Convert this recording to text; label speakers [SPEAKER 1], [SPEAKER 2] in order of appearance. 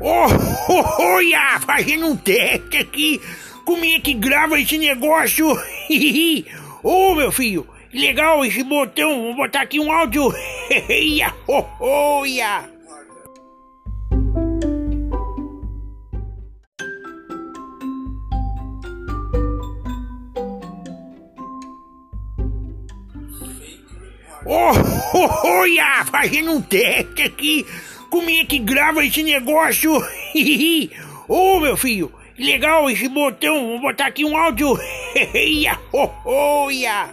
[SPEAKER 1] Oh, olha, fazendo um teste aqui. Como é que grava esse negócio? Ô, oh, meu filho, legal esse botão. Vou botar aqui um áudio. Olha. Oh, olha, fazendo um teste aqui. Como é que grava esse negócio? Ô, oh, meu filho, legal esse botão. Vou botar aqui um áudio. Olha.